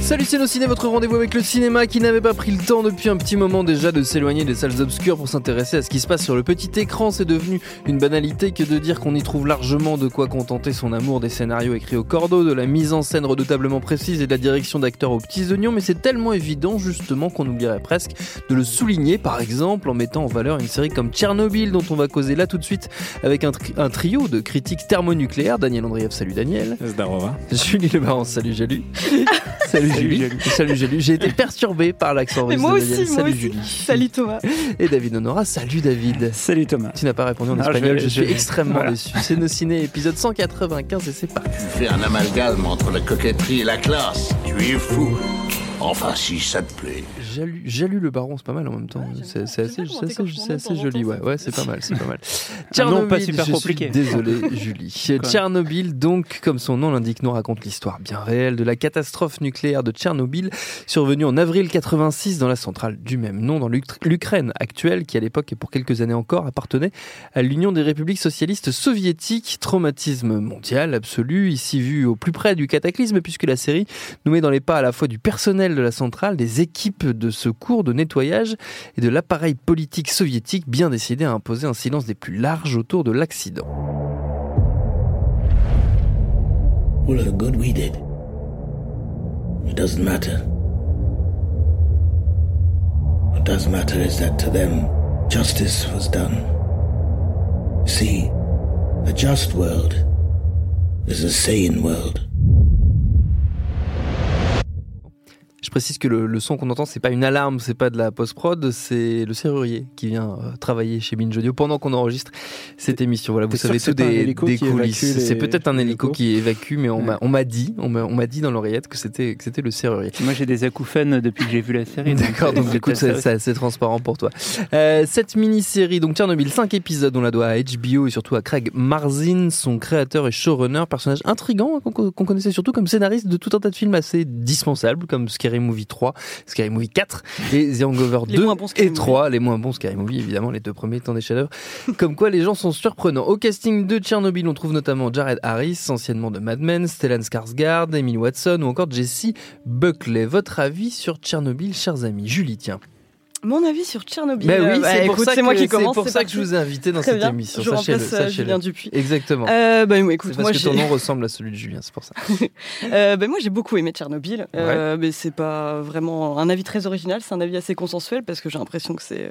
Salut c'est nos ciné, votre rendez-vous avec le cinéma qui n'avait pas pris le temps depuis un petit moment déjà de s'éloigner des salles obscures pour s'intéresser à ce qui se passe sur le petit écran. C'est devenu une banalité que de dire qu'on y trouve largement de quoi contenter son amour des scénarios écrits au cordeau, de la mise en scène redoutablement précise et de la direction d'acteurs aux petits oignons, mais c'est tellement évident justement qu'on oublierait presque de le souligner par exemple en mettant en valeur une série comme Tchernobyl dont on va causer là tout de suite avec un, tri- un trio de critiques thermonucléaires. Daniel Andrieff, salut Daniel. Zdarova. Julie Le Baron, salut salut Salut, Julie. Julie. Salut Julie. J'ai été perturbé par l'accent russe moi de aussi, moi Salut aussi. Julie. Salut Thomas. Et David Honora, salut David. Salut Thomas. Tu n'as pas répondu en Non, espagnol, je, je suis extrêmement voilà. déçu. C'est nos ciné, épisode 195 et c'est parti. Tu fais un amalgame entre la coquetterie et la classe. Tu es fou. Enfin, si ça te plaît. Jalu, Jalu le baron, c'est pas mal en même temps. Ouais, c'est assez, c'est c'est joli, ouais, ouais, c'est pas mal, c'est pas mal. Un nom pas Tchernobyl, super je compliqué. Suis désolé, Julie. Tchernobyl, donc, comme son nom l'indique, nous raconte l'histoire bien réelle de la catastrophe nucléaire de Tchernobyl, survenue en avril 86 dans la centrale du même nom, dans l'Uk- l'Ukraine actuelle, qui à l'époque et pour quelques années encore appartenait à l'Union des républiques socialistes soviétiques. Traumatisme mondial absolu, ici vu au plus près du cataclysme, puisque la série nous met dans les pas à la fois du personnel de la centrale, des équipes de secours, de nettoyage et de l'appareil politique soviétique bien décidé à imposer un silence des plus larges autour de l'accident. All the good we did. It doesn't matter. What does matter is that to them, justice was done. See, a just world is a sane world. Je précise que le, le son qu'on entend, c'est pas une alarme, c'est pas de la post-prod, c'est le serrurier qui vient euh, travailler chez Binge Audio pendant qu'on enregistre cette émission. Voilà, vous savez tout des, coulisses. C'est peut-être un hélico qui évacue, mais on m'a Ouais. on m'a dit, on m'a dit dans l'oreillette que c'était que c'était le serrurier. Moi j'ai des acouphènes depuis que j'ai vu la série. D'accord, donc c'est du coup, c'est transparent pour toi. Euh, cette mini-série, donc Tchernobyl, 5 épisodes, on la doit à HBO et surtout à Craig Marzin, son créateur et showrunner, personnage intrigant qu'on qu'on connaissait surtout comme scénariste de tout un tas de films assez dispensables, comme Scary Movie 3, Scary Movie 4 et The Hangover Les 2 moins bons Scary et 3, les moins bons Scary Movie, évidemment, les deux premiers étant des chefs-d'œuvre. Comme quoi, les gens sont surprenants. Au casting de Tchernobyl, on trouve notamment Jared Harris, anciennement de Mad Men, Stellan Skarsgård, Emily Watson ou encore Jesse Buckley. Votre avis sur Tchernobyl, chers amis? Julie, tiens. Mon avis sur Tchernobyl. Bah oui, Euh, bah, c'est pour ça c'est moi que- qui commence. C'est pour ça que je vous ai invité dans cette émission. Je remplace euh. Julien Dupuis. Exactement. Euh, bah, écoute, moi que ton nom ressemble à celui de Julien, c'est pour ça. euh, bah, moi, j'ai beaucoup aimé Tchernobyl, euh, mais c'est pas vraiment un avis très original, c'est un avis assez consensuel parce que j'ai l'impression que c'est euh,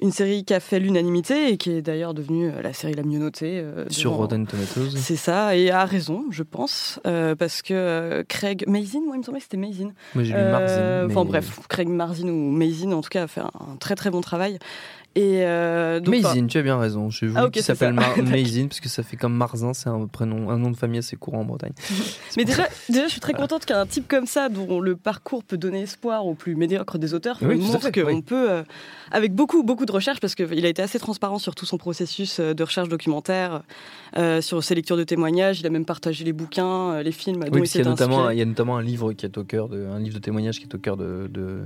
une série qui a fait l'unanimité et qui est d'ailleurs devenue la série la mieux notée. Sur devant- Rotten Tomatoes. C'est ça, et a raison, je pense, parce que Craig Mazin, moi il me semblait que c'était Mazin. Moi j'ai lu Marzin. Enfin mais- bref, Craig Marzin ou Mazin en tout cas a fait un, très très bon travail. Et euh, donc, Mazin, tu as bien raison. Je voulu Ah, ok, qu'il c'est s'appelle Mazin parce que ça fait comme Marzin, c'est un prénom, un nom de famille assez courant en Bretagne. Mais déjà, déjà, je suis très contente qu'un type comme ça, dont le parcours peut donner espoir aux plus médiocres des auteurs, Oui, montre qu'on oui. peut, euh, avec beaucoup, beaucoup de recherches, parce qu'il a été assez transparent sur tout son processus euh, de recherche documentaire, euh, sur ses lectures de témoignages, il a même partagé les bouquins, les films dont Oui, il parce qu'il y a notamment, il y a notamment un livre qui est au cœur de, un livre de témoignages qui est au cœur de, de,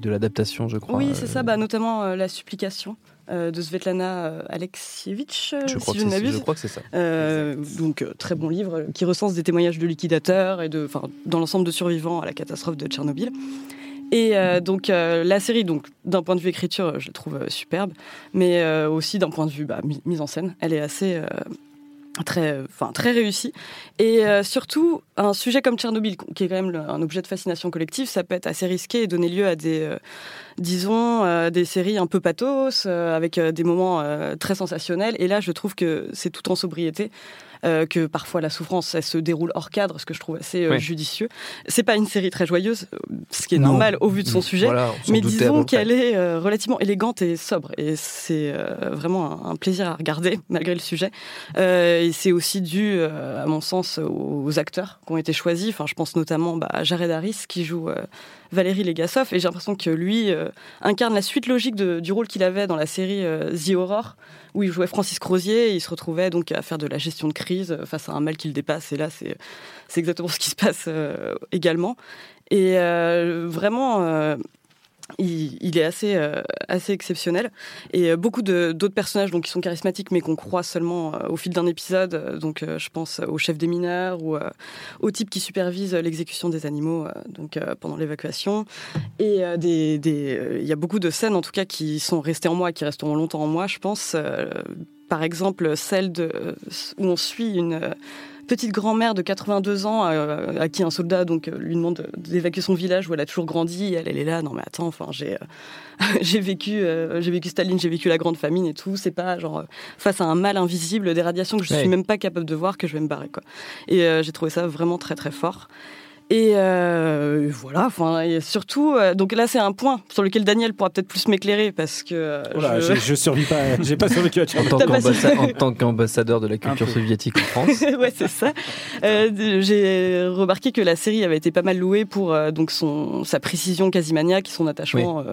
de l'adaptation, je crois. Oui, c'est ça, bah, notamment euh, La supplication euh, de Svetlana euh, euh, Je crois, si je ne c'est- je m'abuse. crois que c'est ça. Euh, donc euh, très bon livre euh, qui recense des témoignages de liquidateurs et de, enfin, dans l'ensemble de survivants à la catastrophe de Tchernobyl. Et euh, donc euh, la série, donc d'un point de vue écriture, je la trouve euh, superbe, mais euh, aussi d'un point de vue bah, mi- mise en scène, elle est assez euh, très, enfin très réussie. Et euh, surtout, un sujet comme Tchernobyl, qui est quand même un objet de fascination collective, ça peut être assez risqué et donner lieu à des, euh, disons, euh, des séries un peu pathos, euh, avec euh, des moments euh, très sensationnels. Et là, je trouve que c'est tout en sobriété. Que parfois la souffrance elle se déroule hors cadre, ce que je trouve assez judicieux. C'est pas une série très joyeuse, ce qui est normal au vu de son sujet, mais disons qu'elle est relativement élégante et sobre, et c'est vraiment un, plaisir à regarder malgré le sujet. et c'est aussi dû, à mon sens, aux acteurs qui ont été choisis. Enfin, je pense notamment bah, à Jared Harris qui joue Valérie Legasov, et j'ai l'impression que lui incarne la suite logique du rôle qu'il avait dans la série The Horror, où il jouait Francis Crozier, et il se retrouvait donc à faire de la gestion de crise face à un mal qui le dépasse, et là c'est exactement ce qui se passe également. Et euh, vraiment, euh, il, est assez, euh, assez exceptionnel. Et beaucoup d'autres personnages donc, qui sont charismatiques, mais qu'on croit seulement au fil d'un épisode. Donc, je pense au chef des mineurs ou au type qui supervise l'exécution des animaux donc, pendant l'évacuation. Et des, il y a beaucoup de scènes, en tout cas, qui sont restées en moi qui resteront longtemps en moi, je pense. par exemple, celle de, où on suit une petite grand-mère de 82 ans euh, à qui un soldat donc euh, lui demande d'évacuer son village où elle a toujours grandi. Elle, elle est là, non mais attends, enfin j'ai euh, j'ai vécu j'ai vécu Staline, j'ai vécu la grande famine et tout. C'est pas genre face à un mal invisible des radiations que je suis même pas capable de voir que je vais me barrer quoi. Et j'ai trouvé ça vraiment très très fort. Et euh, voilà, enfin, et surtout, euh, donc là, c'est un point sur lequel Daniel pourra peut-être plus m'éclairer parce que. Euh, je... je survis pas, j'ai pas survécu à en tant qu'ambassadeur de la culture soviétique en France. ouais, c'est ça. j'ai remarqué que la série avait été pas mal louée pour donc son sa précision quasi maniaque, son attachement,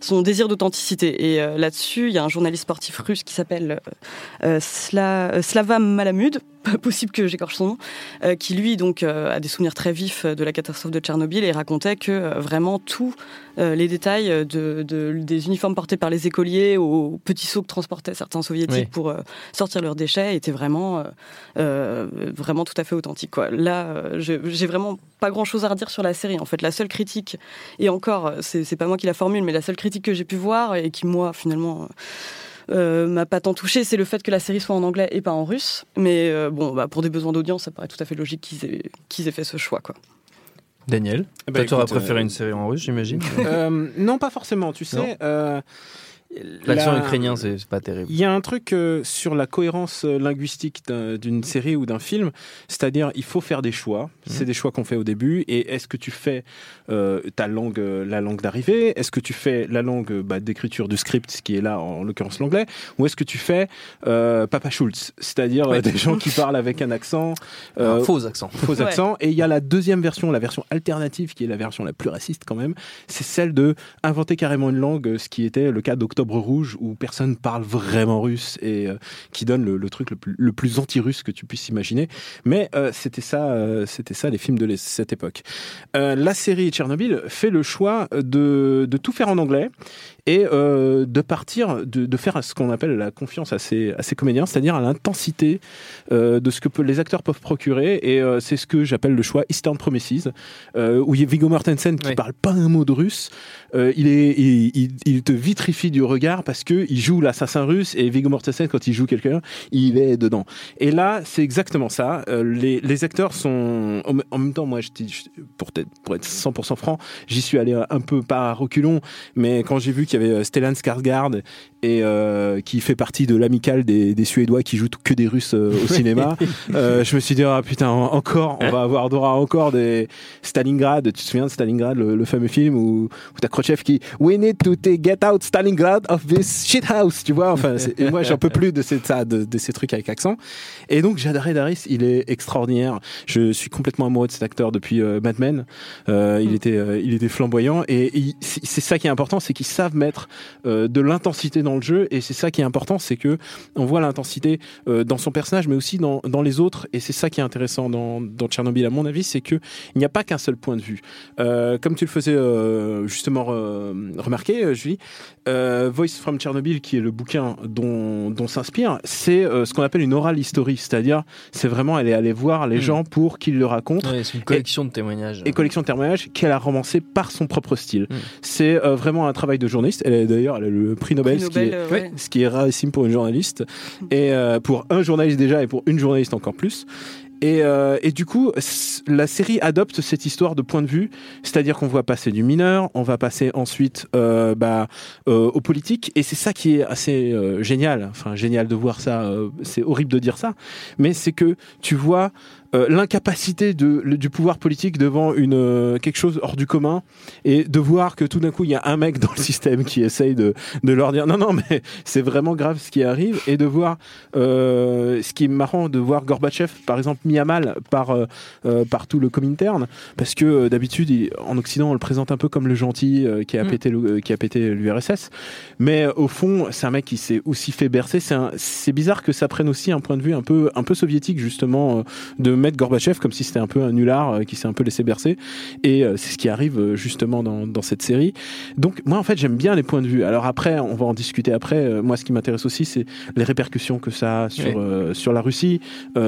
son désir d'authenticité. Et là-dessus, il y a un journaliste sportif russe qui s'appelle Sla... Slava Malamud possible que j'écorche son nom, euh, qui lui donc euh, a des souvenirs très vifs de la catastrophe de Tchernobyl et racontait que euh, vraiment tous les détails de, des uniformes portés par les écoliers aux petits sauts que transportaient certains soviétiques pour sortir leurs déchets étaient vraiment vraiment tout à fait authentiques. Quoi. Là, j'ai vraiment pas grand chose à redire sur la série. En fait, la seule critique, et encore, c'est pas moi qui la formule, mais la seule critique que j'ai pu voir et qui moi finalement m'a pas tant touché, c'est le fait que la série soit en anglais et pas en russe. Mais euh, bon, bah, pour des besoins d'audience, ça paraît tout à fait logique qu'ils aient, qu'ils aient fait ce choix. Quoi. Daniel, bah, tu aurais préféré une série en russe, j'imagine Non, pas forcément. Tu sais, L'accent la... ukrainien, c'est pas terrible. Il y a un truc euh, sur la cohérence euh, linguistique d'une série ou d'un film, c'est-à-dire il faut faire des choix. C'est des choix qu'on fait au début. Et est-ce que tu fais euh, ta langue, la langue d'arrivée? Est-ce que tu fais la langue bah, d'écriture du script, ce qui est là en, l'occurrence l'anglais? Ou est-ce que tu fais Papa Schultz, c'est-à-dire des gens qui parlent avec un accent, un faux accent, faux accent. Et il y a la deuxième version, la version alternative, qui est la version la plus raciste quand même. C'est celle de inventer carrément une langue, ce qui était le cas d'Octobre Octobre Rouge où personne parle vraiment russe et euh, qui donne le, truc le plus, anti-russe que tu puisses imaginer. Mais euh, c'était ça, euh, c'était ça les films de cette époque. la série Tchernobyl fait le choix de, de tout faire en anglais et de partir, de, de, faire ce qu'on appelle la confiance à ses, à ses comédiens, c'est-à-dire à, l'intensité de ce que les acteurs peuvent procurer. Et c'est ce que j'appelle le choix Eastern Promises, où il y a Viggo Mortensen qui parle pas un mot de russe. Il, est, il, il, te vitrifie du regard parce que il joue l'assassin russe et Viggo Mortensen, quand il joue quelqu'un, il est dedans. Et là, c'est exactement ça. les, les acteurs sont, en même temps, moi, je, pour, être, pour être 100% franc, j'y suis allé un peu par reculons, mais quand j'ai vu qu'il y avait euh, Stellan Skarsgård et euh, qui fait partie de l'amicale des, des, Suédois qui jouent que des Russes euh, au cinéma. je me suis dit ah putain encore on va avoir Dora encore des Stalingrad. Tu te souviens de Stalingrad le, fameux film où, où t'as Khrouchtchev qui We need to get out Stalingrad of this shit house. Tu vois enfin et moi j'en peux plus de, ces, de, de, ces trucs avec accent. Et donc j'adorais Daris, il est extraordinaire. Je suis complètement amoureux de cet acteur depuis Mad Men. il mm. était il était flamboyant et c'est ça qui est important, c'est qu'ils savent mettre euh, de l'intensité dans le jeu et c'est ça qui est important, c'est que on voit l'intensité euh, dans son personnage mais aussi dans, dans les autres et c'est ça qui est intéressant dans, dans Tchernobyl à mon avis, c'est que il n'y a pas qu'un seul point de vue. Euh, comme tu le faisais justement remarquer, Julie, Voice from Tchernobyl qui est le bouquin dont, dont s'inspire, c'est ce qu'on appelle une oral history, c'est-à-dire c'est vraiment aller aller voir les hmm. gens pour qu'ils le racontent. c'est une collection de témoignages. Et collection de témoignages qu'elle a romancé par son propre style. Hmm. C'est vraiment un travail de journaliste. Elle est d'ailleurs elle a le prix Nobel, ce, qui est, euh, ce, qui est, rarissime pour une journaliste et euh, pour un journaliste déjà et pour une journaliste encore plus. Et, euh, et, du coup, la série adopte cette histoire de point de vue, c'est-à-dire qu'on va passer du mineur, on va passer ensuite euh, bah, euh, aux politiques, et c'est ça qui est assez génial. Enfin, génial de voir ça. C'est horrible de dire ça, mais c'est que tu vois euh, l'incapacité du pouvoir politique devant une euh, quelque chose hors du commun et de voir que tout d'un coup il y a un mec dans le système qui essaye de, de leur dire non non mais c'est vraiment grave ce qui arrive et de voir euh, ce qui est marrant de voir Gorbatchev par exemple mis à mal par par tout le Comintern parce que d'habitude en Occident on le présente un peu comme le gentil qui a mm. pété le, qui a pété l'URSS mais au fond c'est un mec qui s'est aussi fait bercer c'est c'est bizarre que ça prenne aussi un point de vue un peu un peu soviétique justement de mettre Gorbatchev comme si c'était un peu un nulard euh, qui s'est un peu laissé bercer. Et euh, c'est ce qui arrive euh, justement dans, dans cette série. Donc moi en fait j'aime bien les points de vue. Alors après on va en discuter après. moi ce qui m'intéresse aussi c'est les répercussions que ça a sur sur la Russie.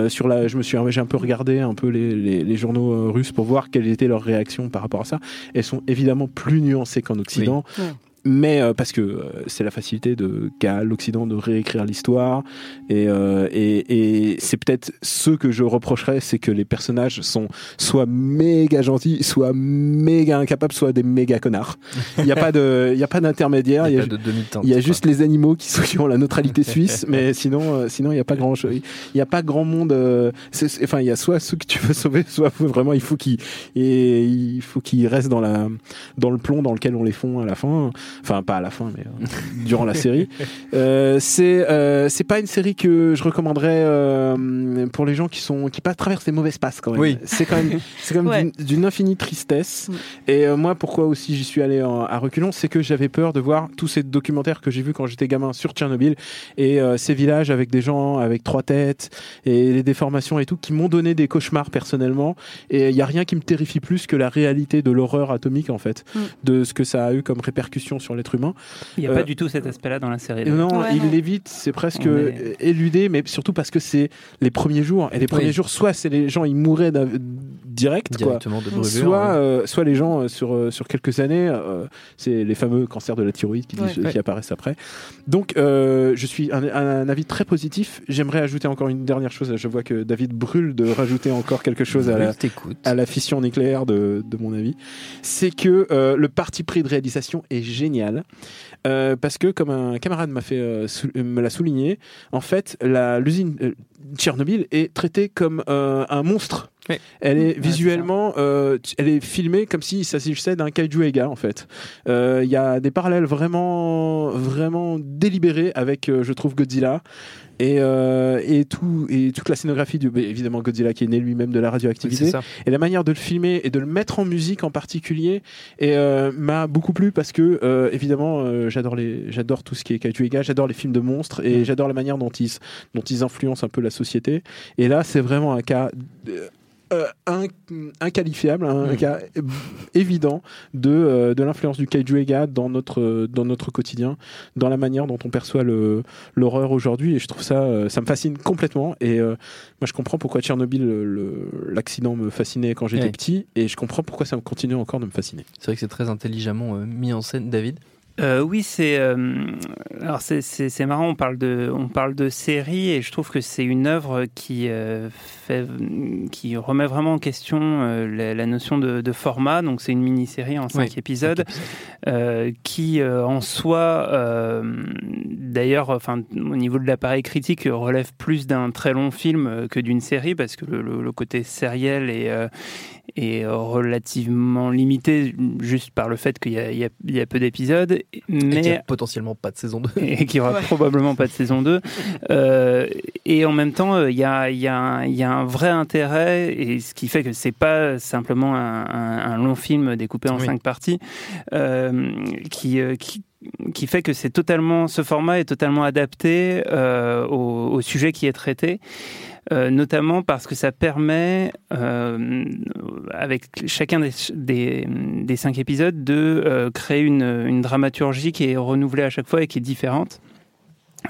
sur la, je me suis j'ai un peu regardé un peu les, les, les journaux russes pour voir quelle était leur réaction par rapport à ça. Elles sont évidemment plus nuancées qu'en Occident. Oui mais euh, parce que euh, c'est la facilité de qu'a l'Occident de réécrire l'histoire. Et, euh, et, et c'est peut-être ce que je reprocherais c'est que les personnages sont soit méga gentils soit méga incapables soit des méga connards. Il n'y a pas de il y a pas d'intermédiaire. Il y a, il y a juste les animaux qui sont la neutralité suisse mais sinon euh, sinon il n'y a pas grand chose il n'y a pas grand monde euh, enfin il y a soit ceux que tu veux sauver soit vraiment il faut qu'ils il faut qu'ils restent dans la dans le plomb dans lequel on les fond à la fin enfin pas à la fin, mais euh, durant la série. Euh, c'est euh, c'est pas une série que je recommanderais euh, pour les gens qui sont qui pas traversent des mauvaises passes quand même. Oui. C'est quand même c'est quand même ouais. d'une infinie tristesse. Et euh, moi, pourquoi aussi j'y suis allé en, à reculons, c'est que j'avais peur de voir tous ces documentaires que j'ai vus quand j'étais gamin sur Tchernobyl et euh, ces villages avec des gens avec trois têtes et les déformations et tout qui m'ont donné des cauchemars personnellement. Et il y a rien qui me terrifie plus que la réalité de l'horreur atomique en fait, mm. de ce que ça a eu comme répercussion sur l'être humain. Il n'y a euh, pas du tout cet aspect-là dans la série. Là. Non, ouais, il non. l'évite, c'est presque est... éludé, mais surtout parce que c'est les premiers jours. Et les premiers oui. jours, soit c'est les gens, ils mouraient direct, quoi. Brûlure, soit, ouais. euh, soit les gens, euh, sur, euh, sur quelques années, euh, c'est les fameux cancers de la thyroïde qui, ouais. qui apparaissent après. Donc, euh, je suis un, un, un, avis très positif. J'aimerais ajouter encore une dernière chose. Je vois que David brûle de rajouter encore quelque chose à la, à la fission nucléaire, de, de mon avis. C'est que le parti pris de réalisation est génial. Euh, parce que, comme un camarade m'a fait, euh, me l'a souligné, en fait, l'usine euh, Tchernobyl est traitée comme euh, un monstre. Oui. Elle est ouais, visuellement, euh, elle est filmée comme s'il s'agissait d'un kaiju Ega en fait. Il euh, y a des parallèles vraiment, vraiment délibérés avec, euh, je trouve, Godzilla et, et, tout, et toute la scénographie du évidemment Godzilla qui est né lui-même de la radioactivité oui, et la manière de le filmer et de le mettre en musique en particulier et m'a beaucoup plu parce que évidemment j'adore les j'adore tout ce qui est kaiju Ega j'adore les films de monstres et mmh. j'adore la manière dont ils dont ils influencent un peu la société et là c'est vraiment un cas euh, inqualifiable, un mmh. cas évident de, euh, de l'influence du kaiju Ega dans notre, dans notre quotidien, dans la manière dont on perçoit l'horreur aujourd'hui. Et je trouve ça, euh, ça me fascine complètement. Et euh, moi, je comprends pourquoi Tchernobyl, l'accident me fascinait quand j'étais ouais. petit, et je comprends pourquoi ça me continue encore de me fasciner. C'est vrai que c'est très intelligemment euh, mis en scène, David. Euh, oui, c'est euh, alors c'est marrant. On parle de on parle de série et je trouve que c'est une œuvre qui euh, fait qui remet vraiment en question la, la, notion de, de format. Donc c'est une mini-série en cinq oui, épisodes qui en soi, d'ailleurs, enfin au niveau de l'appareil critique, relève plus d'un très long film que d'une série parce que le, le, le côté sériel et est relativement limité juste par le fait qu'il y, y, y, a peu d'épisodes. Mais et n'y a potentiellement pas de saison 2. Et qu'il n'y aura ouais. probablement pas de saison 2. Euh, et en même temps, il y a, y, a, y a, un vrai intérêt, et ce qui fait que c'est pas simplement un, un, un, long film découpé en oui. cinq parties, euh, qui, euh, qui qui fait que c'est totalement ce format est totalement adapté euh, au, au, sujet qui est traité euh, notamment parce que ça permet, euh, avec chacun des, des, des, cinq épisodes, de euh, créer une, une dramaturgie qui est renouvelée à chaque fois et qui est différente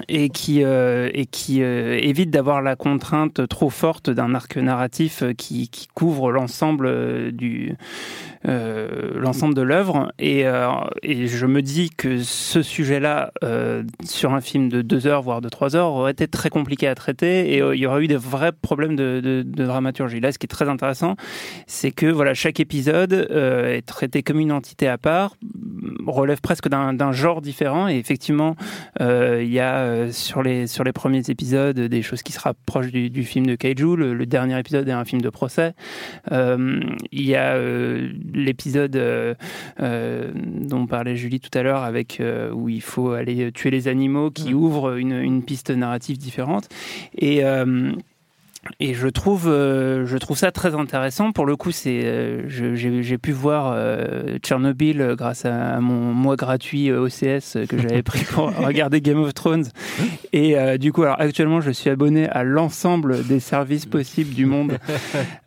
et qui, euh, euh, évite d'avoir la contrainte trop forte d'un arc narratif qui, qui couvre l'ensemble de l'œuvre. Et, je me dis que ce sujet-là, sur un film de deux heures, voire de trois heures, aurait été très compliqué à traiter et il y aurait eu des vrais problèmes de, de, de dramaturgie. Là, ce qui est très intéressant, c'est que voilà, chaque épisode est traité comme une entité à part, relève presque d'un genre différent. Et effectivement, il y a sur les sur les premiers épisodes des choses qui se rapprochent du, du film de Kaiju. Le, dernier épisode est un film de procès. Euh, il y a euh, l'épisode euh, dont parlait Julie tout à l'heure, avec où il faut aller tuer les animaux, qui ouvre une, une, piste narrative différente. Et et je trouve, euh, je trouve ça très intéressant. Pour le coup, c'est, euh, j'ai pu voir euh, Tchernobyl grâce à, mon mois gratuit OCS que j'avais pris pour regarder Game of Thrones. Et du coup, alors actuellement, je suis abonné à l'ensemble des services possibles du monde.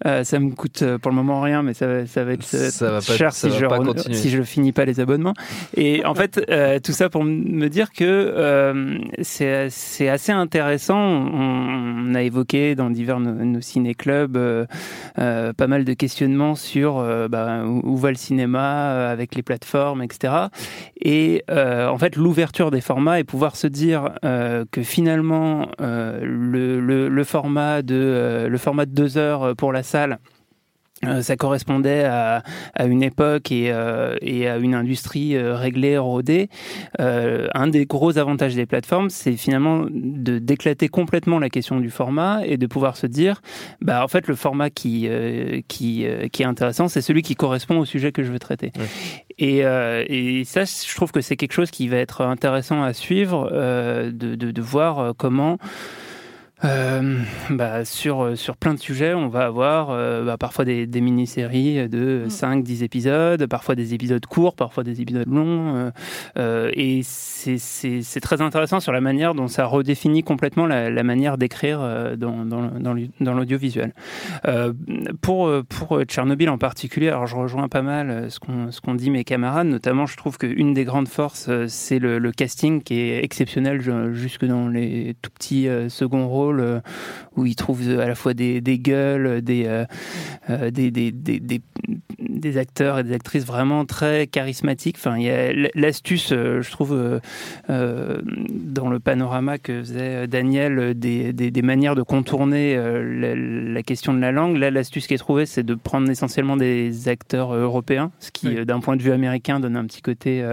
ça me coûte pour le moment rien, mais ça, ça va être ça va cher si, je, si je finis pas les abonnements. Et en fait, tout ça pour me dire que c'est assez intéressant. On, on, a évoqué dans divers nos, ciné-clubs, euh, euh, pas mal de questionnements sur euh, bah, où, va le cinéma avec les plateformes, etc. Et en fait, l'ouverture des formats et pouvoir se dire que finalement le, le, format de le format de deux heures pour la salle ça correspondait à, à, une époque et, euh, et, à une industrie euh, réglée, rodée. un des gros avantages des plateformes, c'est finalement de d'éclater complètement la question du format et de pouvoir se dire, bah en fait le format qui qui, qui est intéressant, c'est celui qui correspond au sujet que je veux traiter. Et, et, ça, je trouve que c'est quelque chose qui va être intéressant à suivre, de, de, de, voir comment euh, bah, sur, sur plein de sujets, on va avoir euh, bah, parfois des, des mini-séries de 5-10 mm. épisodes, parfois des épisodes courts, parfois des épisodes longs. Euh, euh et c'est très intéressant sur la manière dont ça redéfinit complètement la, la manière d'écrire euh, dans, dans, dans l'audiovisuel. pour, pour Tchernobyl en particulier, alors je rejoins pas mal ce qu'ont ce qu'on dit mes camarades, notamment je trouve qu'une des grandes forces, c'est le, le, casting qui est exceptionnel jusque dans les tout petits seconds rôles euh, où il trouve à la fois des, gueules, euh, euh, des, des, des, des, acteurs et des actrices vraiment très charismatiques. Enfin, il y a l'astuce, je trouve, dans le panorama que faisait Daniel, des, des, manières de contourner la, question de la langue. Là, l'astuce qui est trouvée, c'est de prendre essentiellement des acteurs européens, ce qui, d'un point de vue américain, donne un petit côté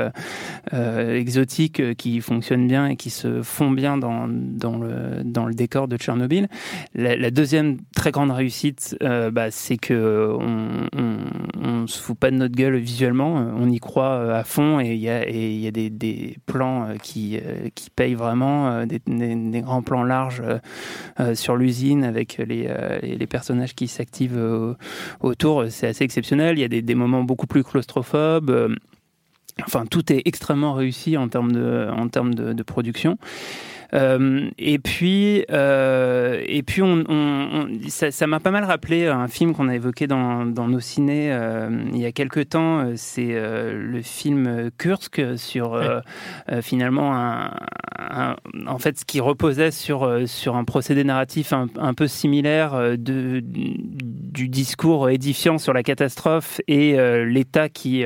exotique qui fonctionne bien et qui se fond bien dans, dans, le, dans le décor de Tchernobyl. La, deuxième très grande réussite, euh, bah, c'est que on, on, se fout pas de notre gueule visuellement, on y croit euh, à fond et il y a, et y a des, des, plans euh, qui, qui payent vraiment, des, des, grands plans larges sur l'usine avec les, les personnages qui s'activent autour. C'est assez exceptionnel. Il y a des moments beaucoup plus claustrophobes. Enfin, tout est extrêmement réussi en termes de, en termes de, de production. Euh, et puis, euh, et puis on, on, ça m'a pas mal rappelé un film qu'on a évoqué dans, dans nos ciné euh, il y a quelques temps. C'est le film Kursk sur finalement un, en fait ce qui reposait sur sur un procédé narratif un, un peu similaire de du discours édifiant sur la catastrophe et l'État qui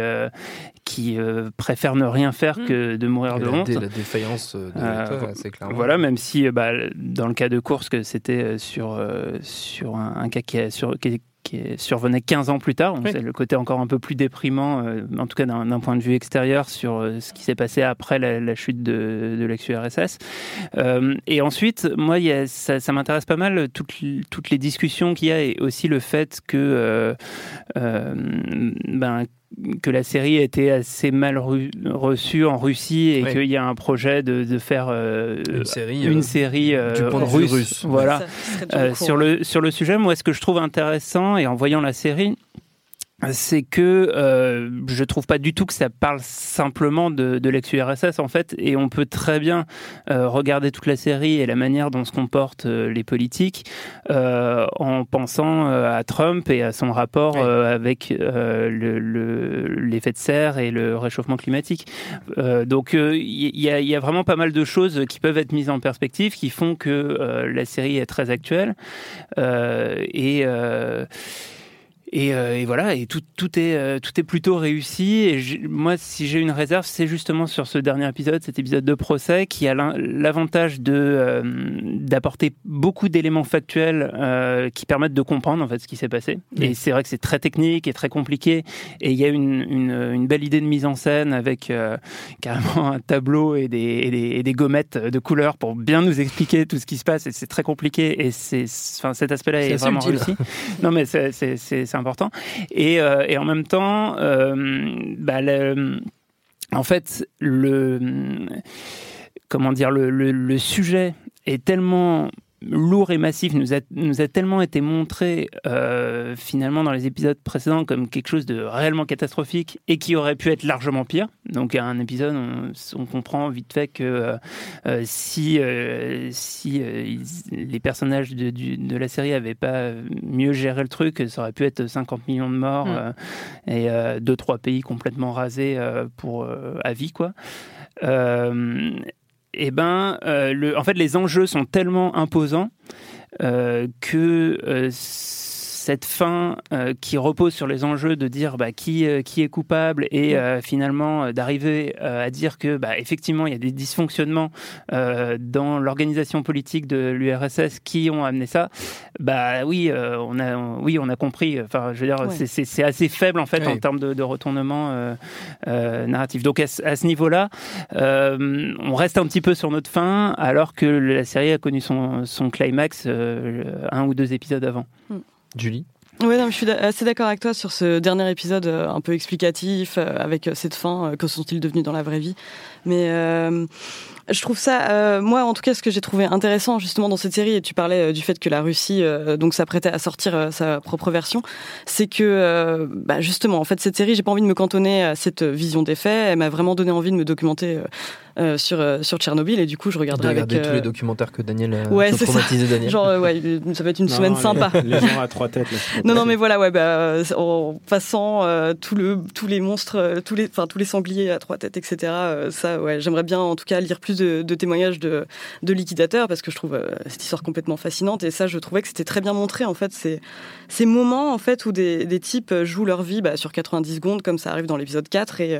qui euh, préfèrent ne rien faire mm. que de mourir de honte. La défaillance de euh, c'est clairement. Voilà, même si euh, bah, dans le cas de course, que c'était sur, sur un, cas qui, a, sur, qui, qui survenait 15 ans plus tard. C'est le côté encore un peu plus déprimant, en tout cas d'un point de vue extérieur, sur ce qui s'est passé après la, chute de, de l'ex-URSS. et ensuite, moi, y a, ça, ça m'intéresse pas mal, toutes, toutes les discussions qu'il y a et aussi le fait que ben, que la série a été assez mal reçue en Russie et qu'il y a un projet de, de faire euh, une série, une euh, série euh, russe, Voilà. sur le sur le sujet, moi, ce que je trouve intéressant et en voyant la série, c'est que euh, je trouve pas du tout que ça parle simplement de, de l'ex-URSS en fait, et on peut très bien euh, regarder toute la série et la manière dont se comportent euh, les politiques euh, en pensant à Trump et à son rapport avec l'effet le, de serre et le réchauffement climatique. donc il y, a, y, a, vraiment pas mal de choses qui peuvent être mises en perspective, qui font que la série est très actuelle et et, voilà, et tout, tout, est, tout est plutôt réussi. Et moi, si j'ai une réserve, c'est justement sur ce dernier épisode, cet épisode de procès, qui a l'avantage de d'apporter beaucoup d'éléments factuels qui permettent de comprendre en fait ce qui s'est passé. Et c'est vrai que c'est très technique et très compliqué. Et il y a une, une, une, belle idée de mise en scène avec carrément un tableau et des, et des, et des gommettes de couleurs pour bien nous expliquer tout ce qui se passe. Et c'est très compliqué. Et c'est, enfin, cet aspect-là est, vraiment réussi. non, mais c'est important. Et, euh, et, en même temps, euh, bah, en fait, le comment dire, le, le sujet est tellement lourd et massif nous a, nous a tellement été montré euh, finalement dans les épisodes précédents comme quelque chose de réellement catastrophique et qui aurait pu être largement pire. Donc à un épisode, on, comprend vite fait que euh, euh, si, si les personnages de, de, la série n'avaient pas mieux géré le truc, ça aurait pu être 50 millions de morts mm. et deux trois pays complètement rasés pour à vie quoi eh ben, euh, en fait, les enjeux sont tellement imposants euh, que euh, cette fin euh, qui repose sur les enjeux de dire bah, qui, euh, qui est coupable et euh, finalement d'arriver à dire que bah, effectivement il y a des dysfonctionnements dans l'organisation politique de l'URSS qui ont amené ça, bah oui, on a, oui, on a compris. Enfin, je veux dire, c'est assez faible en fait en termes de, retournement narratif. Donc à, ce niveau-là, on reste un petit peu sur notre fin alors que la série a connu son, son climax un ou deux épisodes avant. Mm. Julie oui, je suis assez d'accord avec toi sur ce dernier épisode euh, un peu explicatif, euh, avec euh, cette fin, que sont-ils devenus dans la vraie vie. Mais je trouve ça, moi en tout cas, ce que j'ai trouvé intéressant justement dans cette série, et tu parlais du fait que la Russie donc s'apprêtait à sortir sa propre version, c'est que bah, justement, en fait, cette série, j'ai pas envie de me cantonner à cette vision des faits. Elle m'a vraiment donné envie de me documenter euh, sur euh, sur Tchernobyl et du coup je regarderai avec tous les euh, documentaires que Daniel a ouais, traumatisé Daniel. Genre ouais, ça va être une semaine sympa. Les gens à trois têtes. non non mais voilà ouais bah, en passant tout le tous les monstres tous les enfin tous les sangliers à trois têtes etc. ça ouais j'aimerais bien en tout cas lire plus de, de témoignages de de liquidateurs parce que je trouve cette histoire complètement fascinante et ça je trouvais que c'était très bien montré en fait c'est ces moments en fait où des, des types jouent leur vie bah, sur 90 secondes comme ça arrive dans l'épisode 4 et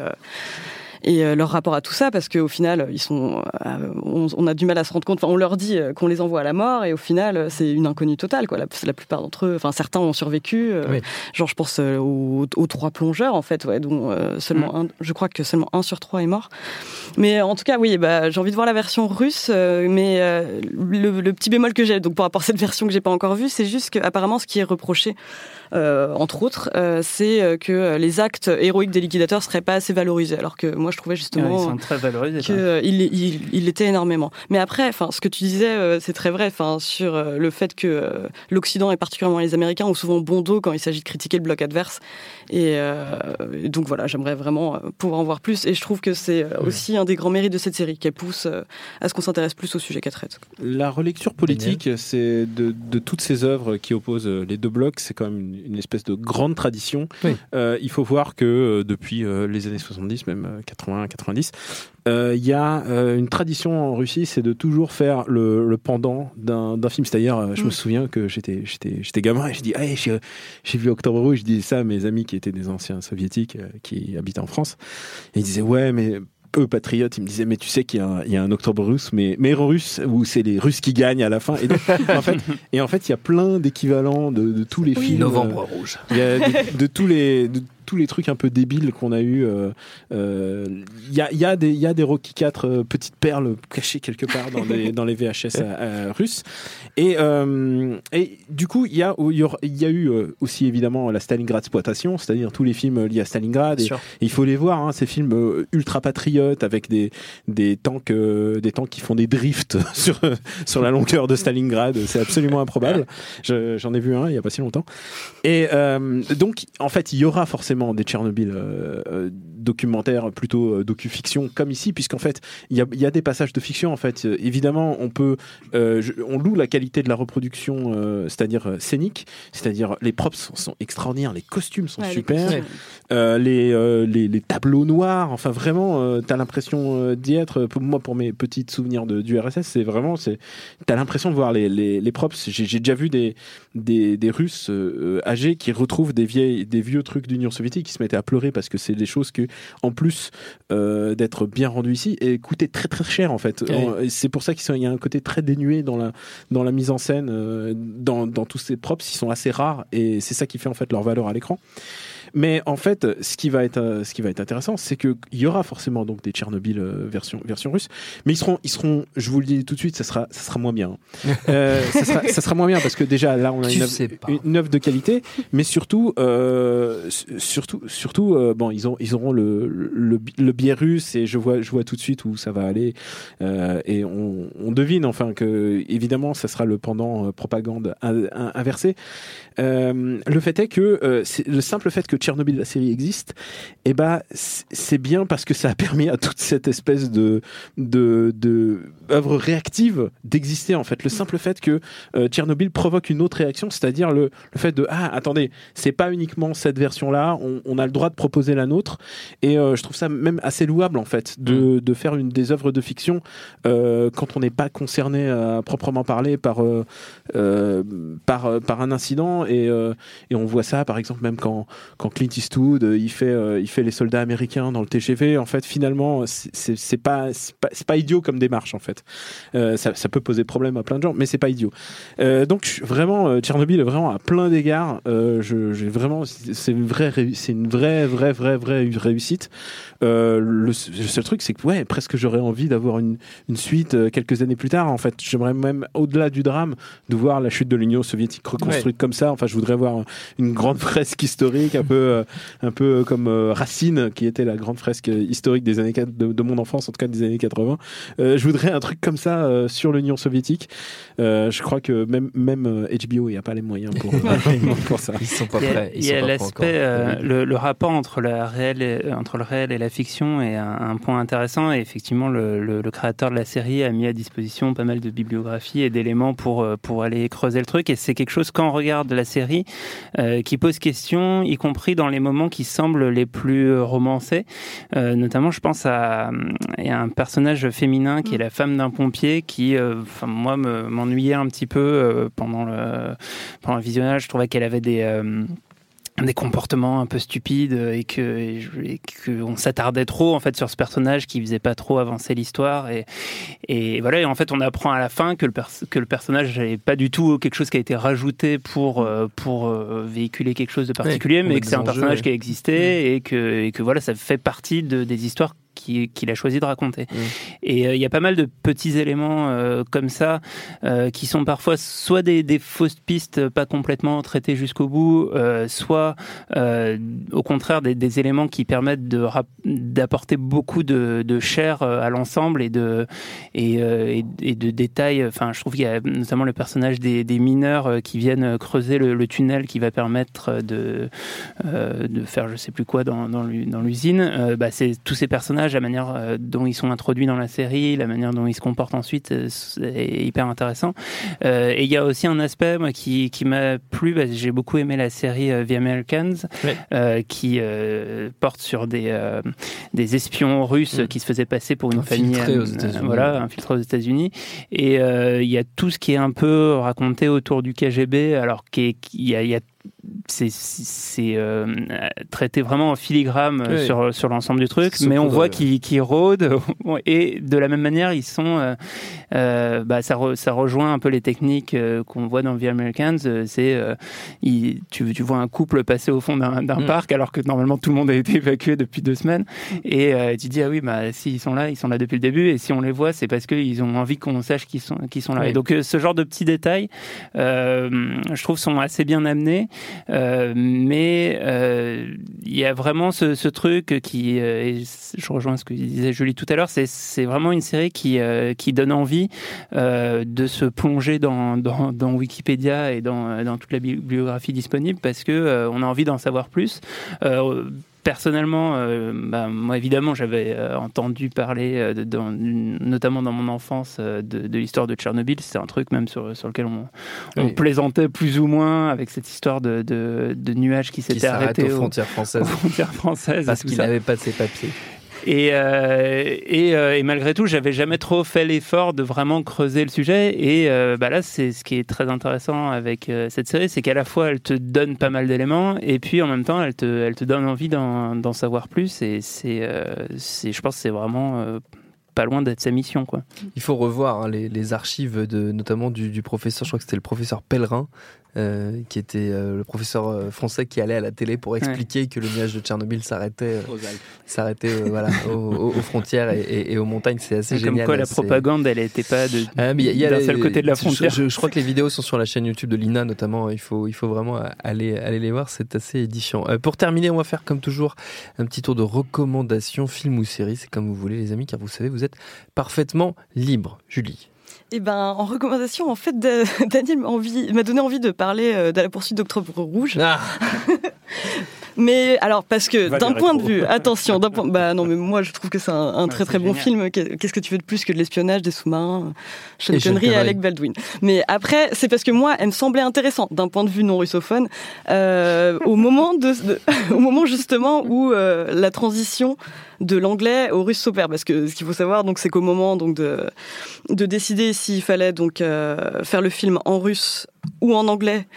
et euh, leur rapport à tout ça, parce qu'au final, ils sont, euh, on, a du mal à se rendre compte. Enfin, on leur dit euh, qu'on les envoie à la mort, et au final, c'est une inconnue totale. Quoi. La, la plupart d'entre eux, enfin certains ont survécu. Genre, je pense aux, trois plongeurs en fait, ouais, dont seulement mm. un, je crois que seulement un sur trois est mort. Mais en tout cas, oui, bah, j'ai envie de voir la version russe. mais le, petit bémol que j'ai, donc par rapport à cette version que j'ai pas encore vue, c'est juste qu'apparemment, ce qui est reproché euh, entre autres, euh, c'est euh, que les actes héroïques des liquidateurs seraient pas assez valorisés. Alors que moi, je trouvais justement qu'ils il, il l'était énormément. Mais après, enfin, ce que tu disais, c'est très vrai. Enfin, sur le fait que l'Occident et particulièrement les Américains ont souvent bon dos quand il s'agit de critiquer le bloc adverse. Et donc voilà, j'aimerais vraiment pouvoir en voir plus. Et je trouve que c'est aussi un des grands mérites de cette série, qu'elle pousse à ce qu'on s'intéresse plus au sujet qu'elle traite. La relecture politique, c'est de, de, toutes ces œuvres qui opposent les deux blocs, c'est quand même une, une espèce de grande tradition. Euh, il faut voir que euh, depuis euh, les années 70, même 80, 90, il y a une tradition en Russie, c'est de toujours faire le, pendant d'un film. C'est-à-dire, je me mm. souviens que j'étais gamin et je dis, hey, j'ai vu Octobre Rouge. Je disais ça à mes amis qui étaient des anciens soviétiques qui habitaient en France. Et ils disaient, ouais, mais eux patriotes, ils me disaient mais tu sais qu'il y, a un octobre russe, mais mais russe où c'est les Russes qui gagnent à la fin. Et en fait, et en fait, il y a plein d'équivalents de, tous les films. Novembre rouge. Il y a de, tous les tous les trucs un peu débiles qu'on a eu. Il euh, euh, y, a, y, a des, y a des Rocky 4 euh, petites perles cachées quelque part dans les, dans les VHS russes. Et, et du coup, il y a, il y, a eu aussi évidemment la Stalingrad exploitation, c'est-à-dire tous les films liés à Stalingrad. Et, il faut les voir, hein, ces films ultra patriotes avec des, des, tanks, des tanks qui font des drifts sur, sur la longueur de Stalingrad. C'est absolument improbable. J'en ai vu un il n'y a pas si longtemps. Et donc, en fait, il y aura forcément des Tchernobyl euh, euh, documentaire plutôt docu-fiction comme ici, puisqu'en fait il y a, y a, des passages de fiction. En fait, évidemment, on peut, on loue la qualité de la reproduction, c'est-à-dire scénique, c'est-à-dire les props sont, extraordinaires, les costumes sont super, les, les, les, tableaux noirs, enfin vraiment, t'as l'impression d'y être. Pour moi, pour mes petits souvenirs de, du RSS, c'est vraiment, c'est, t'as l'impression de voir les, les, les props. J'ai déjà vu des, des, des Russes âgés qui retrouvent des, vieilles, des vieux trucs d'Union soviétique, qui se mettaient à pleurer parce que c'est des choses que, en plus euh, d'être bien rendues ici, et coûtaient très très cher en fait. C'est pour ça qu'il y a un côté très dénué dans la, dans la mise en scène, euh, dans, dans tous ces props, ils sont assez rares, et c'est ça qui fait en fait leur valeur à l'écran. Mais en fait, ce qui va être, euh, ce qui va être intéressant, c'est qu'il y aura forcément donc des Tchernobyl euh, version, version russe, mais ils seront, ils seront, je vous le dis tout de suite, ça sera, ça sera moins bien. euh, ça, sera, ça, sera, moins bien parce que déjà là, on a une œuvre, une œuvre, de qualité, mais surtout, euh, surtout, surtout, euh, bon, ils, ont, ils auront le, le, le, biais russe et je vois, je vois tout de suite où ça va aller et on, on, devine enfin que évidemment, ça sera le pendant propagande inversé. le fait est que le simple fait que Tchernobyl, la série existe, et eh ben c'est bien parce que ça a permis à toute cette espèce de de, de œuvre réactive d'exister en fait. Le simple fait que euh, Tchernobyl provoque une autre réaction, c'est-à-dire le, le, fait de ah attendez, c'est pas uniquement cette version-là, on, on, a le droit de proposer la nôtre, et euh, je trouve ça même assez louable en fait de, mm. de faire une des œuvres de fiction euh, quand on n'est pas concerné à proprement parler par par par un incident et et on voit ça par exemple même quand quand Clint Eastwood, euh, il fait, euh, il fait les soldats américains dans le TGV. En fait, finalement, c'est pas, pas, pas idiot comme démarche en fait. Euh, ça, ça, peut poser problème à plein de gens, mais c'est pas idiot. donc vraiment, Tchernobyl vraiment à plein d'égards. j'ai vraiment, c'est une vraie, c'est une vraie, vraie, vraie, vraie réussite. le, le, seul truc, c'est que ouais, presque j'aurais envie d'avoir une, une suite quelques années plus tard. En fait, j'aimerais même au-delà du drame de voir la chute de l'Union soviétique reconstruite comme ça. Enfin, je voudrais voir une grande fresque historique un peu euh, un peu comme euh, Racine, qui était la grande fresque historique des années de, de mon enfance, en tout cas des années 80. Euh, je voudrais un truc comme ça sur l'Union soviétique. je crois que même même HBO, il n'y a pas les moyens pour, pour ça. Ils sont pas prêts. Il y a l'aspect, le, rapport entre la réel et, entre le réel et la fiction est un, point intéressant. Et effectivement, le, le, créateur de la série a mis à disposition pas mal de bibliographies et d'éléments pour pour aller creuser le truc. Et c'est quelque chose quand on regarde la série qui pose question, y compris dans les moments qui semblent les plus euh, romancés. Euh, notamment, je pense à, à, un personnage féminin qui est la femme d'un pompier qui, euh, enfin, moi, m'ennuyait un petit peu pendant, le, pendant le visionnage. Je trouvais qu'elle avait des des comportements un peu stupides et que qu'on s'attardait trop en fait sur ce personnage qui faisait pas trop avancer l'histoire et, et voilà. Et en fait on apprend à la fin que le que le personnage n'est pas du tout quelque chose qui a été rajouté pour euh, pour euh, véhiculer quelque chose de particulier mais que c'est un personnage qui a existé et que et que voilà ça fait partie de, des histoires qu'il a choisi de raconter. Mmh. Et euh, il y a pas mal de petits éléments euh, comme ça euh, qui sont parfois soit des, des, fausses pistes pas complètement traitées jusqu'au bout, soit au contraire des, des, éléments qui permettent d'apporter beaucoup de, de chair à l'ensemble et de et, et, de détails. Enfin, je trouve qu'il y a notamment le personnage des, des mineurs qui viennent creuser le, le, tunnel qui va permettre de de faire je sais plus quoi dans dans l'usine. bah, tous ces personnages la manière euh, dont ils sont introduits dans la série, la manière dont ils se comportent ensuite, euh, est hyper intéressant. Euh, et il y a aussi un aspect moi, qui, qui m'a plu, j'ai beaucoup aimé la série The Americans, qui porte sur des, des espions russes mm. qui se faisaient passer pour une famille voilà, infiltrés aux États-Unis. Et il y a tout ce qui est un peu raconté autour du KGB, alors qu'il y a, y a c'est euh, traité vraiment en filigrane euh, sur, sur l'ensemble du truc, mais on voit qu'ils qu rôdent et de la même manière ils sont, euh, euh bah, ça, ça rejoint un peu les techniques qu'on voit dans The Americans. C'est tu, tu vois un couple passer au fond d'un mm. parc alors que normalement tout le monde a été évacué depuis deux semaines et tu dis ah oui bah si ils sont là ils sont là depuis le début et si on les voit c'est parce qu'ils ont envie qu'on sache qu'ils sont qu'ils sont là. Et donc ce genre de petits détails, je trouve sont assez bien amenés. Euh, mais euh, il y a vraiment ce, truc qui, euh, et je rejoins ce que disait Julie tout à l'heure, c'est vraiment une série qui, donne envie de se plonger dans, Wikipédia et dans, toute la bibliographie disponible parce que on a envie d'en savoir plus personnellement, bah, moi évidemment, j'avais entendu parler, notamment dans mon enfance, de, l'histoire de Tchernobyl. C'est un truc même sur, sur lequel on, plaisantait plus ou moins avec cette histoire de, de, nuages qui s'étaient arrêtés aux frontières françaises. Aux frontières françaises Parce qu'il n'avait pas de ses papiers. Et, euh, euh, et, malgré tout, j'avais jamais trop fait l'effort de vraiment creuser le sujet. Et euh, bah là, c'est ce qui est très intéressant avec cette série, c'est qu'à la fois elle te donne pas mal d'éléments, et puis en même temps, elle te, elle te donne envie d'en savoir plus. Et c'est, je pense, c'est vraiment pas loin d'être sa mission. Quoi. Il faut revoir hein, les, les, archives de, notamment du, du, professeur, je crois que c'était le professeur Pellerin, euh, qui était euh, le professeur euh, français qui allait à la télé pour expliquer que le nuage de Tchernobyl s'arrêtait, s'arrêtait voilà, aux, frontières et, aux montagnes. C'est assez génial. Comme quoi la propagande, elle n'était pas de, ah, d'un seul côté de la frontière. Je, crois que les vidéos sont sur la chaîne YouTube de Lina, notamment. Il faut, il faut vraiment aller, aller les voir. C'est assez édifiant. pour terminer, on va faire comme toujours un petit tour de recommandations, film ou série. C'est comme vous voulez, les amis, car vous savez, vous êtes parfaitement libre. Julie. Eh ben, en recommandation, en fait, Daniel m'a donné envie de parler euh, de la poursuite d'Octobre Rouge. Ah. Mais alors, parce que d'un point de vue, attention, d'un point, bah non, mais moi je trouve que c'est un, très très bon film. Qu'est-ce que tu veux de plus que de l'espionnage, des sous-marins, Sean Connery et Alec Baldwin. Mais après, c'est parce que moi, elle me semblait intéressante d'un point de vue non russophone, euh, au moment de, au moment justement où euh, la transition de l'anglais au russe s'opère. Parce que ce qu'il faut savoir, donc, c'est qu'au moment donc de de décider s'il fallait donc euh, faire le film en russe ou en anglais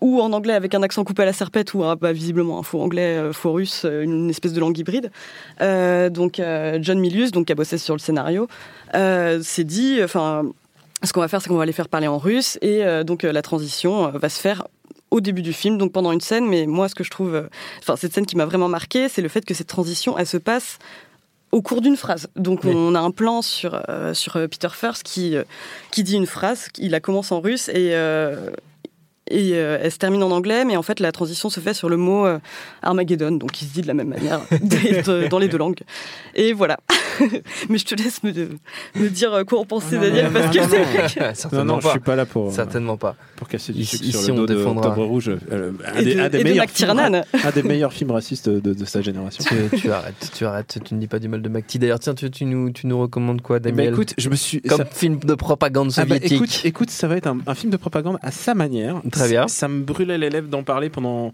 ou en anglais avec un accent coupé à la serpette, ou bah, visiblement un faux anglais, euh, faux russe, euh, une espèce de langue hybride. Euh, donc John Milius, donc qui a bossé sur le scénario, s'est dit, enfin, ce qu'on va faire, c'est qu'on va les faire parler en russe, et donc la transition va se faire au début du film, donc pendant une scène. Mais moi, ce que je trouve, enfin, cette scène qui m'a vraiment marqué, c'est le fait que cette transition, elle se passe au cours d'une phrase. Donc on a un plan sur sur Peter First qui qui dit une phrase, il la commence en russe et et euh, elle se termine en anglais, mais en fait la transition se fait sur le mot euh, Armageddon, donc il se dit de la même manière dans les deux langues. Et voilà. mais je te laisse me, me dire euh, quoi en penser, Daniel, parce que c'est Non, non, je suis pas là pour. Certainement pas. Pour casser du sucre sur le dos de Octobre Rouge. un, des, meilleurs films, un, des meilleurs films racistes de, sa génération. tu, arrêtes, tu arrêtes, tu ne dis pas du mal de McTee. D'ailleurs, tiens, tu, tu, nous, tu nous recommandes quoi, eh ben, Daniel Écoute, je me suis. Comme film de propagande ah bah, soviétique. écoute, écoute, ça va être un, un film de propagande à sa manière. Très bien. Ça me brûlait les lèvres d'en parler pendant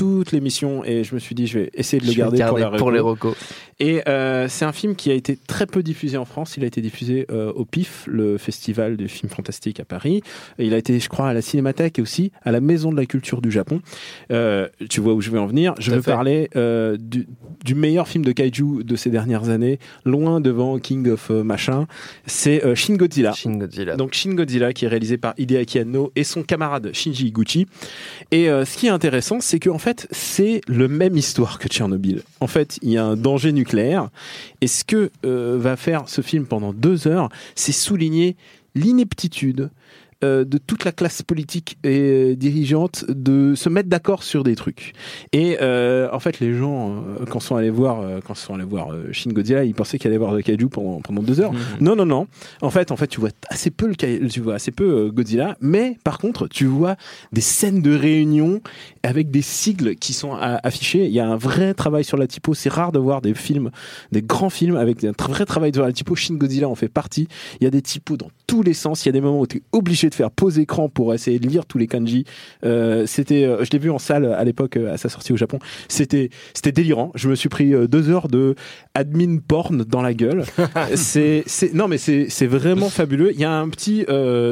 toute l'émission et je me suis dit je vais essayer de le garder, pour, les recos. Et euh, c'est un film qui a été très peu diffusé en France. Il a été diffusé euh, au PIF, le festival du film fantastique à Paris. il a été, je crois, à la Cinémathèque et aussi à la Maison de la Culture du Japon. Euh, tu vois où je vais en venir. Je veux parler du, du, meilleur film de kaiju de ces dernières années, loin devant King of machin. C'est Shin Godzilla. Shin Godzilla. Donc Shin Godzilla qui est réalisé par Hideaki Anno et son camarade Shinji Iguchi. Et ce qui est intéressant, c'est qu'en fait, c'est le même histoire que Tchernobyl. En fait, il y a un danger nucléaire et ce que euh, va faire ce film pendant deux heures, c'est souligner l'ineptitude euh, de toute la classe politique et dirigeante de se mettre d'accord sur des trucs. Et euh, en fait, les gens, euh, quand sont allés voir, quand sont allés voir Shin Godzilla, ils pensaient qu'ils allaient voir le kaiju pendant, pendant deux heures. Mhm. Non, non, non. En fait, en fait, tu vois assez peu le tu vois assez peu Godzilla, mais par contre, tu vois des scènes de réunion avec des sigles qui sont affichés. Il y a un vrai travail sur la typo. C'est rare de voir des films, des grands films avec un vrai travail sur la typo. Shin Godzilla en fait partie. Il y a des typos dans tous les sens. Il y a des moments où tu es obligé de faire pause écran pour essayer de lire tous les kanji. Euh, c'était, euh, je l'ai vu en salle à l'époque euh, à sa sortie au Japon. C'était, c'était délirant. Je me suis pris deux heures de admin porn dans la gueule. c'est, c'est, non mais c'est, vraiment fabuleux. Il y a un petit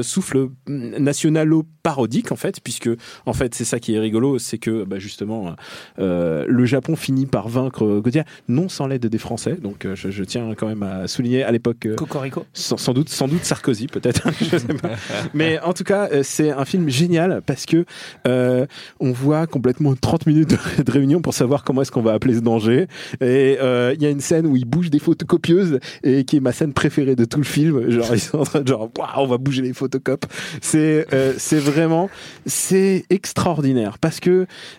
souffle nationalo parodique en fait, puisque en fait c'est ça qui est rigolo, c'est que bah, justement le Japon finit par vaincre Godzilla, non sans l'aide des Français. Donc je, je, tiens quand même à souligner à l'époque. Cocorico. Sans, sans, doute, sans doute Sarkozy peut-être. mais mais en tout cas, euh, c'est un film génial parce que euh, on voit complètement 30 minutes de, réunion pour savoir comment est-ce qu'on va appeler ce danger. Et euh, il y a une scène où ils bougent des photocopieuses et qui est ma scène préférée de tout le film. Genre ils sont en train de genre, on va bouger les photocopes. C'est c'est vraiment c'est extraordinaire parce que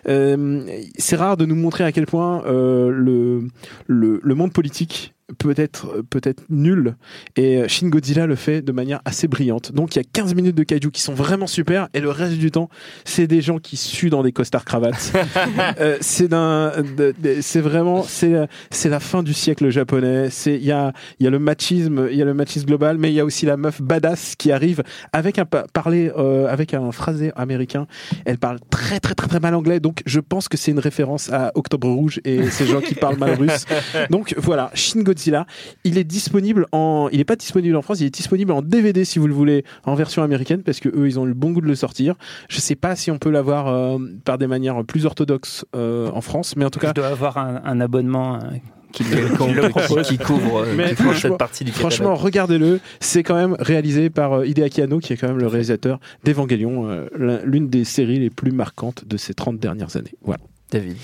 c'est rare de nous montrer à quel point le, le le monde politique peut-être peut-être nul. Et Shin Godzilla le fait de manière assez brillante. Donc il y a 15 minutes de kaiju qui sont vraiment super, et le reste du temps, c'est des gens qui suent dans des costards cravates. c'est d'un, c'est vraiment, c'est c'est la fin du siècle japonais. C'est il y a il y a le machisme, il y a le machisme global, mais il y a aussi la meuf badass qui arrive avec un parler avec un phrasé américain. Elle parle très très très très mal anglais, donc je pense que c'est une référence à Octobre Rouge et ces gens qui parlent mal russe. Donc voilà, Shin Godzilla, il est disponible en, il est pas disponible en France, il est disponible en DVD si vous le voulez en version américaine parce que eux ils ont eu le bon goût de le sortir. Je sais pas si on peut l'avoir euh, par des manières plus orthodoxes euh, en France, mais en tout cas, je dois avoir un, abonnement. Euh, qui, qui, couvre, mais cette partie du Franchement, regardez-le. C'est quand même réalisé par Hideaki Anno, qui est quand même le réalisateur d'Evangelion, l'une des séries les plus marquantes de ces 30 dernières années. Voilà. David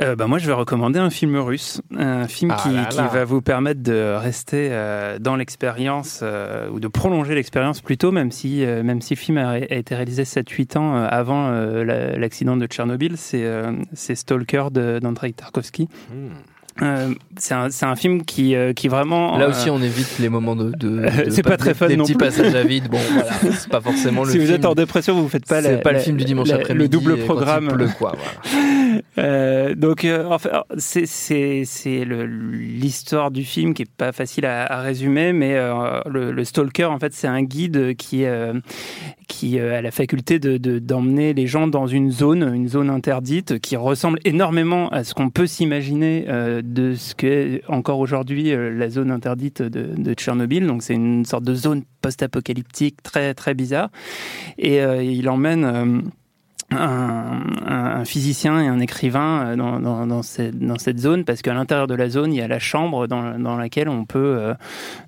euh, bah moi, je vais recommander un film russe, un film ah qui, qui, va vous permettre de rester euh, dans l'expérience euh, ou de prolonger l'expérience plutôt, même si même si le film a, été réalisé 7-8 ans avant l'accident de Tchernobyl. C'est c'est Stalker d'Andrei Tarkovsky. Hmm. Euh, c'est un, un, film qui, euh, qui vraiment. Là aussi, on évite les moments de. de, c'est pas, très fun des non petits passages à vide. Bon, voilà, c'est pas forcément le. Si vous êtes en dépression, vous faites pas. C'est pas le film du dimanche après-midi. Le double programme. Pleut, quoi, voilà. euh, donc, euh, en fait, c'est c'est l'histoire du film qui est pas facile à, à résumer, mais le, le, Stalker, en fait, c'est un guide qui qui a la faculté de d'emmener les gens dans une zone, une zone interdite, qui ressemble énormément à ce qu'on peut s'imaginer de ce qu'est encore aujourd'hui euh, la zone interdite de, Tchernobyl. Donc c'est une sorte de zone post-apocalyptique très très bizarre. Et euh, il emmène euh, un, physicien et un écrivain dans, dans, cette, zone parce qu'à l'intérieur de la zone il y a la chambre dans, laquelle on peut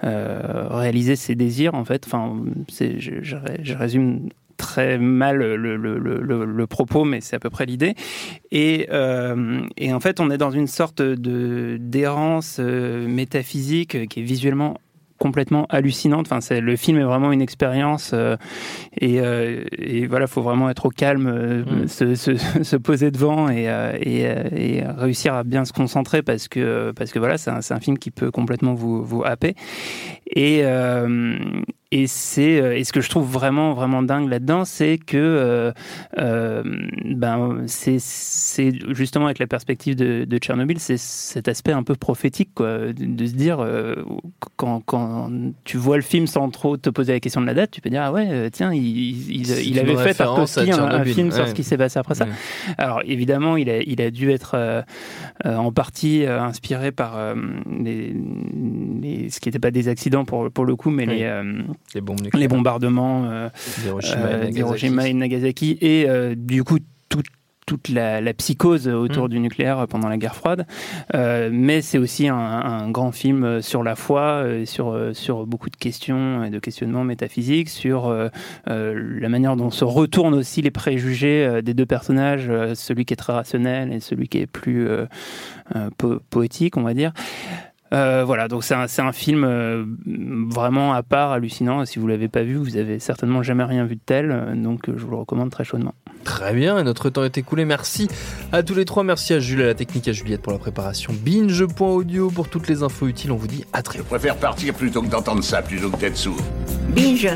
réaliser ses désirs en fait enfin je, résume très mal le, propos, mais c'est à peu près l'idée. Et, euh, en fait, on est dans une sorte de d'errance euh, métaphysique qui est visuellement complètement hallucinante. Enfin, c'est, le film est vraiment une expérience euh, et, euh, et, voilà, faut vraiment être au calme, euh, mm. se, se, se, poser devant et, et, et, réussir à bien se concentrer parce que parce que voilà, c'est un, film qui peut complètement vous vous happer. Et et c'est et ce que je trouve vraiment vraiment dingue là-dedans, c'est que ben c'est c'est justement avec la perspective de, de Tchernobyl, c'est cet aspect un peu prophétique quoi, de, de se dire quand quand tu vois le film sans trop te poser la question de la date, tu peux dire ah ouais euh, tiens il, il, avait fait Tarkovsky un, un, film sur ce qui s'est passé après ça. Alors évidemment il a, il a dû être euh, euh, en partie inspiré par les, ce qui n'était pas des accidents pour, pour le coup mais les, les, les, bombardements d'Hiroshima et Nagasaki. Et du coup tout toute la, la, psychose autour mm. du nucléaire pendant la guerre froide, euh, mais c'est aussi un, un, grand film sur la foi, euh, sur, euh, sur beaucoup de questions et de questionnements métaphysiques, sur euh, la manière dont se retournent aussi les préjugés des deux personnages, celui qui est très rationnel et celui qui est plus po poétique, on va dire. Euh, voilà, donc c'est un, un, film euh, vraiment à part, hallucinant. Si vous l'avez pas vu, vous avez certainement jamais rien vu de tel, donc je vous le recommande très chaudement. Très bien, et notre temps est écoulé. Merci à tous les trois. Merci à Jules, à la technique, à Juliette pour la préparation. Binge.audio pour toutes les infos utiles. On vous dit à très vite. Je préfère partir plutôt que d'entendre ça, plutôt que d'être sourd. Binge.